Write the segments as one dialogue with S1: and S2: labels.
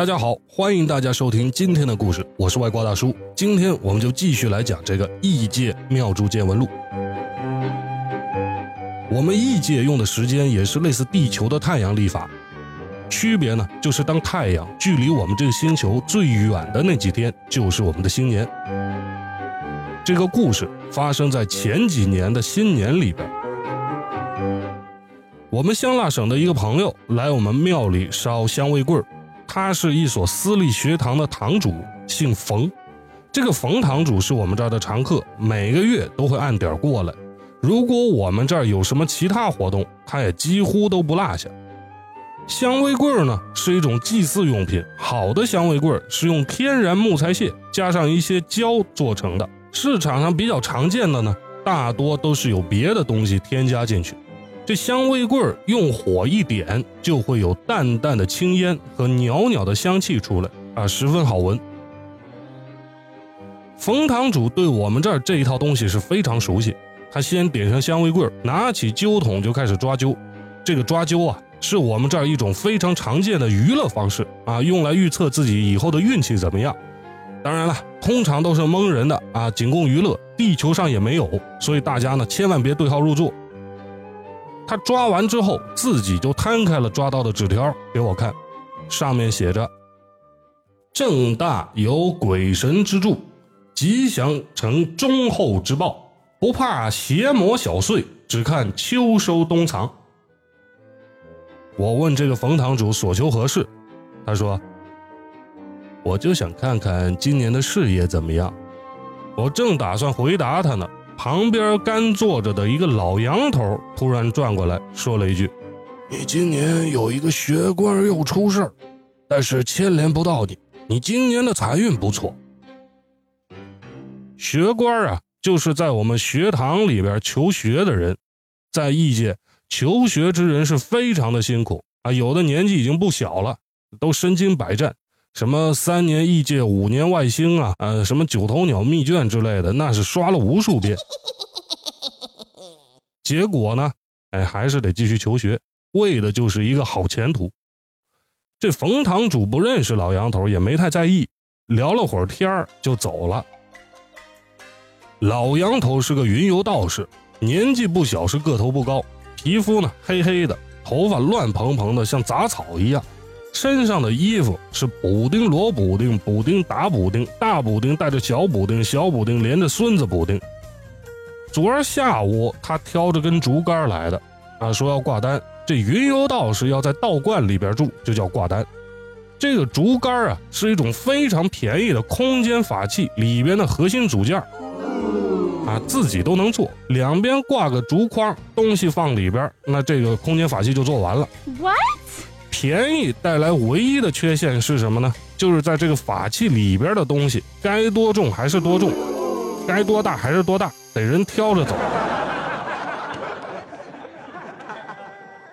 S1: 大家好，欢迎大家收听今天的故事，我是外挂大叔。今天我们就继续来讲这个异界妙珠见闻录。我们异界用的时间也是类似地球的太阳历法，区别呢就是当太阳距离我们这个星球最远的那几天，就是我们的新年。这个故事发生在前几年的新年里边。我们香辣省的一个朋友来我们庙里烧香味棍儿他是一所私立学堂的堂主，姓冯。这个冯堂主是我们这儿的常客，每个月都会按点过来。如果我们这儿有什么其他活动，他也几乎都不落下。香味棍儿呢是一种祭祀用品，好的香味棍儿是用天然木材屑加上一些胶做成的。市场上比较常见的呢，大多都是有别的东西添加进去。这香味棍用火一点，就会有淡淡的青烟和袅袅的香气出来啊，十分好闻。冯堂主对我们这儿这一套东西是非常熟悉，他先点上香味棍，拿起灸筒就开始抓灸。这个抓灸啊，是我们这儿一种非常常见的娱乐方式啊，用来预测自己以后的运气怎么样。当然了，通常都是蒙人的啊，仅供娱乐。地球上也没有，所以大家呢千万别对号入座。他抓完之后，自己就摊开了抓到的纸条给我看，上面写着：“正大有鬼神之助，吉祥成忠厚之报，不怕邪魔小祟，只看秋收冬藏。”我问这个冯堂主所求何事，他说。我就想看看今年的事业怎么样。我正打算回答他呢，旁边干坐着的一个老杨头突然转过来说了一句：“你今年有一个学官又出事但是牵连不到你。你今年的财运不错。学官啊，就是在我们学堂里边求学的人，在异界求学之人是非常的辛苦啊，有的年纪已经不小了，都身经百战。”什么三年异界，五年外星啊，呃，什么九头鸟密卷之类的，那是刷了无数遍。结果呢，哎，还是得继续求学，为的就是一个好前途。这冯堂主不认识老杨头，也没太在意，聊了会儿天就走了。老杨头是个云游道士，年纪不小，是个头不高，皮肤呢黑黑的，头发乱蓬蓬的，像杂草一样。身上的衣服是补丁罗补丁，补丁打补丁，大补丁带着小补丁，小补丁连着孙子补丁。昨儿下午他挑着根竹竿来的，啊，说要挂单。这云游道士要在道观里边住，就叫挂单。这个竹竿啊，是一种非常便宜的空间法器里边的核心组件，啊，自己都能做，两边挂个竹筐，东西放里边，那这个空间法器就做完了。
S2: What？
S1: 便宜带来唯一的缺陷是什么呢？就是在这个法器里边的东西，该多重还是多重，该多大还是多大，得人挑着走。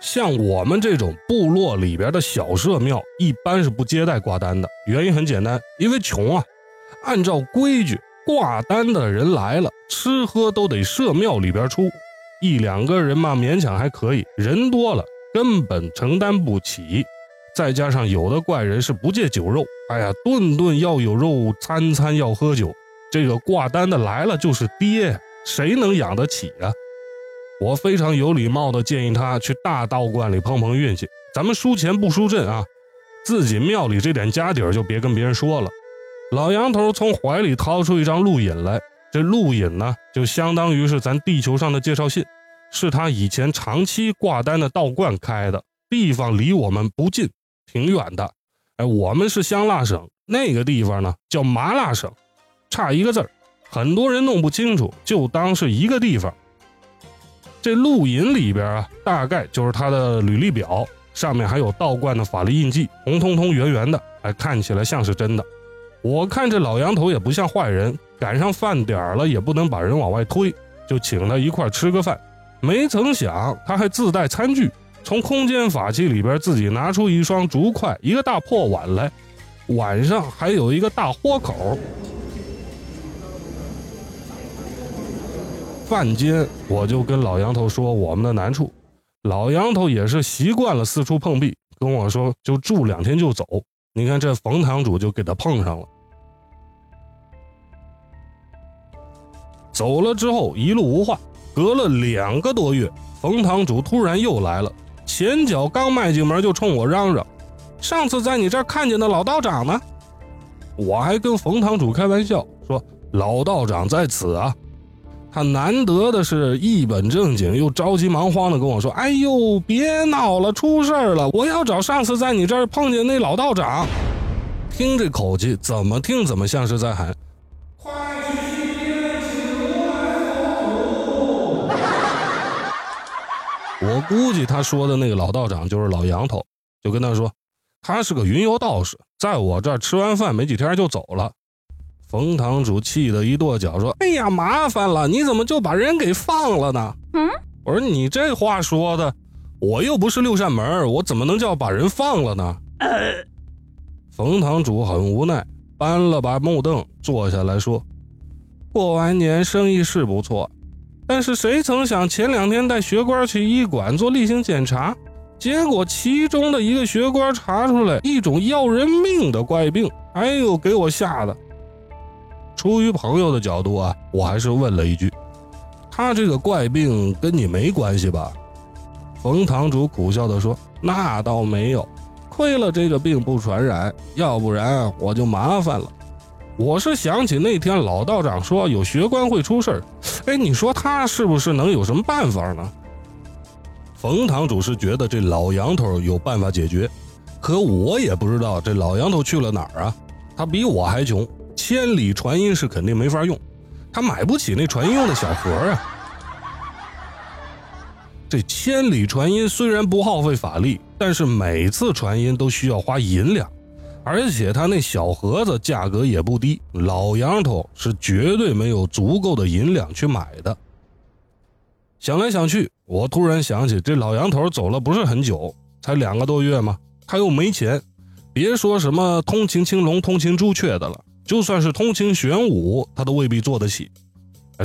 S1: 像我们这种部落里边的小社庙，一般是不接待挂单的。原因很简单，因为穷啊。按照规矩，挂单的人来了，吃喝都得社庙里边出。一两个人嘛，勉强还可以；人多了。根本承担不起，再加上有的怪人是不戒酒肉，哎呀，顿顿要有肉，餐餐要喝酒。这个挂单的来了就是爹，谁能养得起啊？我非常有礼貌的建议他去大道观里碰碰运气，咱们输钱不输阵啊，自己庙里这点家底儿就别跟别人说了。老杨头从怀里掏出一张录引来，这录引呢，就相当于是咱地球上的介绍信。是他以前长期挂单的道观开的，地方离我们不近，挺远的。哎，我们是香辣省，那个地方呢叫麻辣省，差一个字儿，很多人弄不清楚，就当是一个地方。这录音里边啊，大概就是他的履历表，上面还有道观的法律印记，红彤彤、圆圆的，哎，看起来像是真的。我看这老杨头也不像坏人，赶上饭点了也不能把人往外推，就请他一块吃个饭。没曾想，他还自带餐具，从空间法器里边自己拿出一双竹筷、一个大破碗来，碗上还有一个大豁口。饭间，我就跟老杨头说我们的难处，老杨头也是习惯了四处碰壁，跟我说就住两天就走，你看这冯堂主就给他碰上了。走了之后一路无话，隔了两个多月，冯堂主突然又来了，前脚刚迈进门就冲我嚷嚷：“上次在你这儿看见的老道长呢？”我还跟冯堂主开玩笑说：“老道长在此啊。”他难得的是一本正经又着急忙慌的跟我说：“哎呦，别闹了，出事了！我要找上次在你这儿碰见那老道长。”听这口气，怎么听怎么像是在喊。我估计他说的那个老道长就是老杨头，就跟他说，他是个云游道士，在我这儿吃完饭没几天就走了。冯堂主气得一跺脚说：“哎呀，麻烦了，你怎么就把人给放了呢？”嗯，我说你这话说的，我又不是六扇门，我怎么能叫把人放了呢？冯堂主很无奈，搬了把木凳坐下来说：“过完年生意是不错。”但是谁曾想，前两天带学官去医馆做例行检查，结果其中的一个学官查出来一种要人命的怪病，哎呦，给我吓的！出于朋友的角度啊，我还是问了一句：“他这个怪病跟你没关系吧？”冯堂主苦笑地说：“那倒没有，亏了这个病不传染，要不然我就麻烦了。”我是想起那天老道长说有学官会出事儿，哎，你说他是不是能有什么办法呢？冯堂主是觉得这老杨头有办法解决，可我也不知道这老杨头去了哪儿啊。他比我还穷，千里传音是肯定没法用，他买不起那传音用的小盒啊。这千里传音虽然不耗费法力，但是每次传音都需要花银两。而且他那小盒子价格也不低，老杨头是绝对没有足够的银两去买的。想来想去，我突然想起，这老杨头走了不是很久，才两个多月嘛？他又没钱，别说什么通情青龙、通情朱雀的了，就算是通情玄武，他都未必做得起。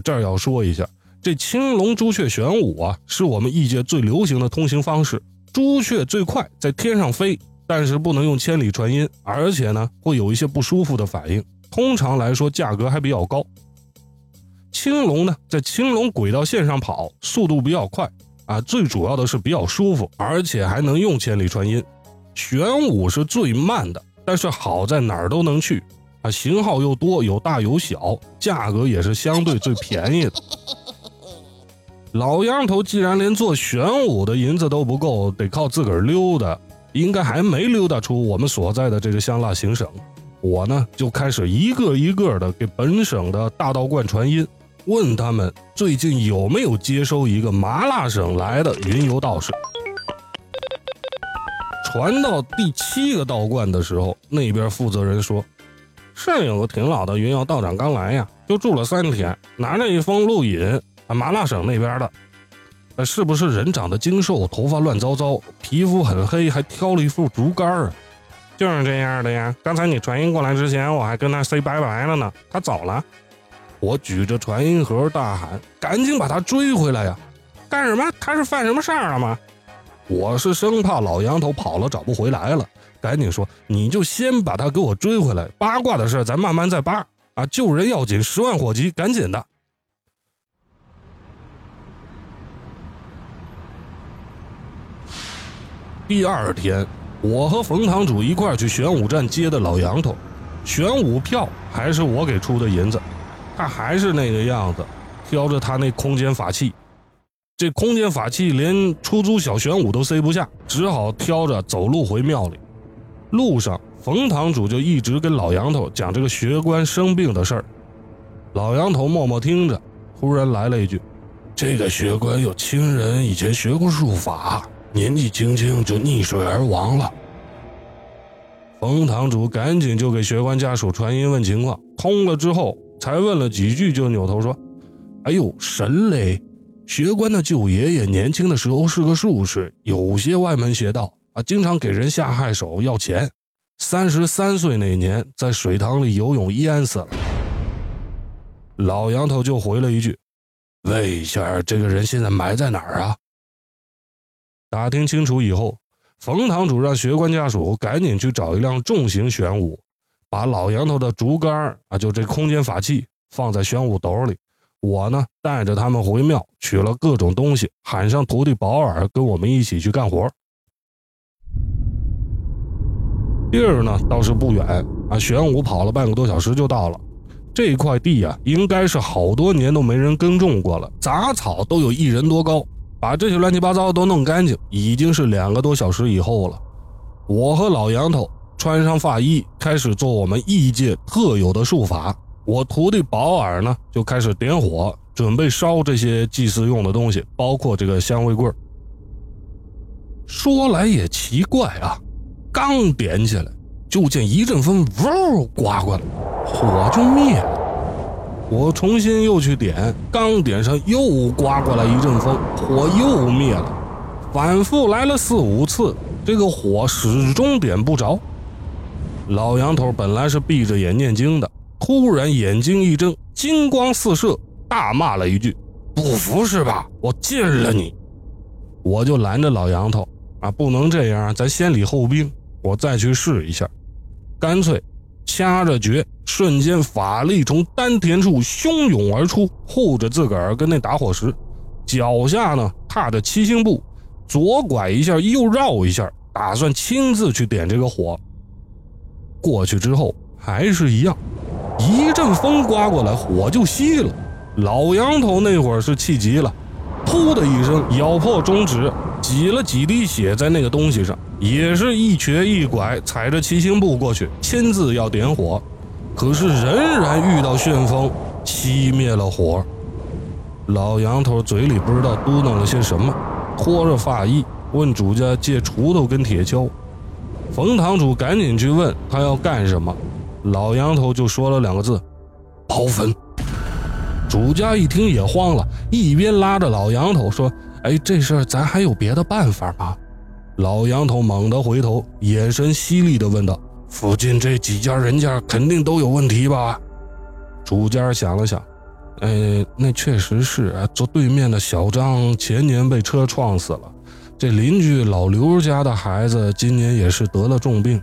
S1: 这儿要说一下，这青龙、朱雀、玄武啊，是我们异界最流行的通行方式。朱雀最快，在天上飞。但是不能用千里传音，而且呢会有一些不舒服的反应。通常来说，价格还比较高。青龙呢，在青龙轨道线上跑，速度比较快啊，最主要的是比较舒服，而且还能用千里传音。玄武是最慢的，但是好在哪儿都能去啊，型号又多，有大有小，价格也是相对最便宜的。老杨头既然连做玄武的银子都不够，得靠自个儿溜达。应该还没溜达出我们所在的这个香辣行省，我呢就开始一个一个的给本省的大道观传音，问他们最近有没有接收一个麻辣省来的云游道士。传到第七个道观的时候，那边负责人说，是有个挺老的云游道长刚来呀，就住了三天，拿着一封录引，麻辣省那边的。呃，是不是人长得精瘦，头发乱糟糟，皮肤很黑，还挑了一副竹竿儿？就是这样的呀。刚才你传音过来之前，我还跟他 say 拜拜了呢。他走了，我举着传音盒大喊：“赶紧把他追回来呀！”干什么？他是犯什么事儿了吗？我是生怕老杨头跑了找不回来了，赶紧说：“你就先把他给我追回来，八卦的事咱慢慢再扒啊！救人要紧，十万火急，赶紧的。”第二天，我和冯堂主一块去玄武站接的老杨头，玄武票还是我给出的银子，他还是那个样子，挑着他那空间法器，这空间法器连出租小玄武都塞不下，只好挑着走路回庙里。路上，冯堂主就一直跟老杨头讲这个学官生病的事儿，老杨头默默听着，忽然来了一句：“这个学官有亲人以前学过术法。”年纪轻轻就溺水而亡了。冯堂主赶紧就给学官家属传音问情况，通了之后才问了几句，就扭头说：“哎呦，神嘞！学官的舅爷爷年轻的时候是个术士，有些歪门邪道啊，经常给人下害手要钱。三十三岁那年，在水塘里游泳淹死了。”老杨头就回了一句：“问一下，这个人现在埋在哪儿啊？”打听清楚以后，冯堂主让学官家属赶紧去找一辆重型玄武，把老杨头的竹竿啊，就这空间法器放在玄武斗里。我呢，带着他们回庙取了各种东西，喊上徒弟保尔跟我们一起去干活。地儿呢倒是不远啊，玄武跑了半个多小时就到了。这块地啊，应该是好多年都没人耕种过了，杂草都有一人多高。把这些乱七八糟都弄干净，已经是两个多小时以后了。我和老杨头穿上法衣，开始做我们异界特有的术法。我徒弟保尔呢，就开始点火，准备烧这些祭祀用的东西，包括这个香灰棍。说来也奇怪啊，刚点起来，就见一阵风呜刮过来，火就灭了。我重新又去点，刚点上又刮过来一阵风，火又灭了。反复来了四五次，这个火始终点不着。老杨头本来是闭着眼念经的，突然眼睛一睁，金光四射，大骂了一句：“不服是吧？我见了你！”我就拦着老杨头啊，不能这样，咱先礼后兵，我再去试一下，干脆。掐着诀，瞬间法力从丹田处汹涌而出，护着自个儿跟那打火石。脚下呢踏着七星步，左拐一下，右绕一下，打算亲自去点这个火。过去之后还是一样，一阵风刮过来，火就熄了。老杨头那会儿是气急了，噗的一声咬破中指，挤了几滴血在那个东西上。也是一瘸一拐，踩着七星步过去，亲自要点火，可是仍然遇到旋风，熄灭了火。老杨头嘴里不知道嘟囔了些什么，脱着发衣问主家借锄头跟铁锹。冯堂主赶紧去问他要干什么，老杨头就说了两个字：刨坟。主家一听也慌了，一边拉着老杨头说：“哎，这事儿咱还有别的办法吗？”老杨头猛地回头，眼神犀利地问道：“附近这几家人家肯定都有问题吧？”主家想了想，“呃，那确实是啊。坐对面的小张前年被车撞死了，这邻居老刘家的孩子今年也是得了重病。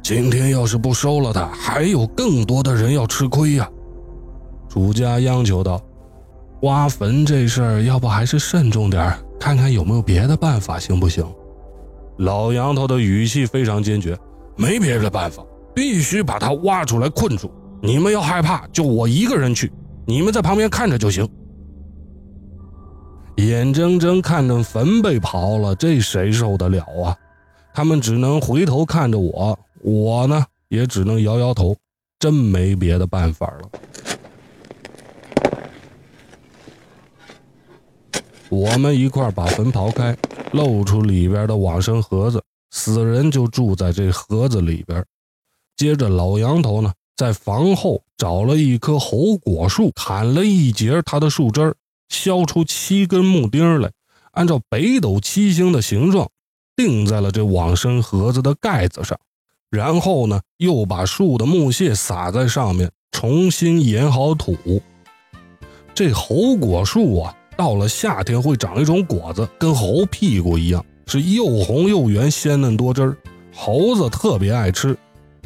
S1: 今天要是不收了他，还有更多的人要吃亏呀。”主家央求道：“挖坟这事儿，要不还是慎重点看看有没有别的办法，行不行？”老杨头的语气非常坚决，没别的办法，必须把他挖出来困住。你们要害怕，就我一个人去，你们在旁边看着就行。眼睁睁看着坟被刨了，这谁受得了啊？他们只能回头看着我，我呢也只能摇摇头，真没别的办法了。我们一块把坟刨开。露出里边的往生盒子，死人就住在这盒子里边。接着，老杨头呢，在房后找了一棵猴果树，砍了一截它的树枝儿，削出七根木钉来，按照北斗七星的形状钉在了这往生盒子的盖子上。然后呢，又把树的木屑撒在上面，重新掩好土。这猴果树啊。到了夏天会长一种果子，跟猴屁股一样，是又红又圆，鲜嫩多汁儿。猴子特别爱吃。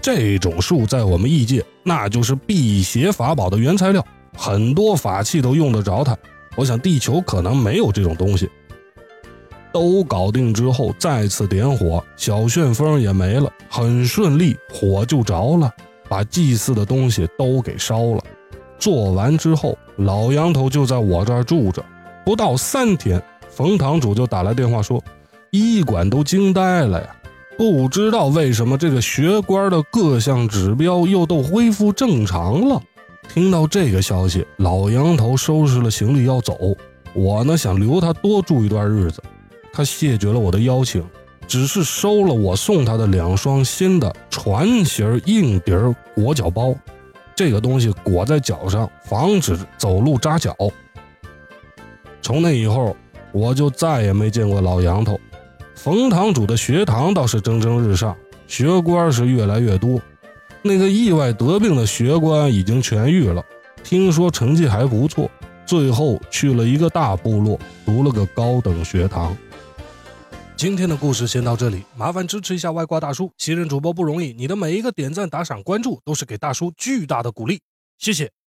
S1: 这种树在我们异界，那就是辟邪法宝的原材料，很多法器都用得着它。我想地球可能没有这种东西。都搞定之后，再次点火，小旋风也没了，很顺利，火就着了，把祭祀的东西都给烧了。做完之后，老杨头就在我这儿住着。不到三天，冯堂主就打来电话说，医馆都惊呆了呀！不知道为什么这个学官的各项指标又都恢复正常了。听到这个消息，老杨头收拾了行李要走。我呢想留他多住一段日子，他谢绝了我的邀请，只是收了我送他的两双新的船型硬底裹脚包，这个东西裹在脚上，防止走路扎脚。从那以后，我就再也没见过老杨头。冯堂主的学堂倒是蒸蒸日上，学官是越来越多。那个意外得病的学官已经痊愈了，听说成绩还不错，最后去了一个大部落，读了个高等学堂。今天的故事先到这里，麻烦支持一下外挂大叔，新人主播不容易，你的每一个点赞、打赏、关注都是给大叔巨大的鼓励，谢谢。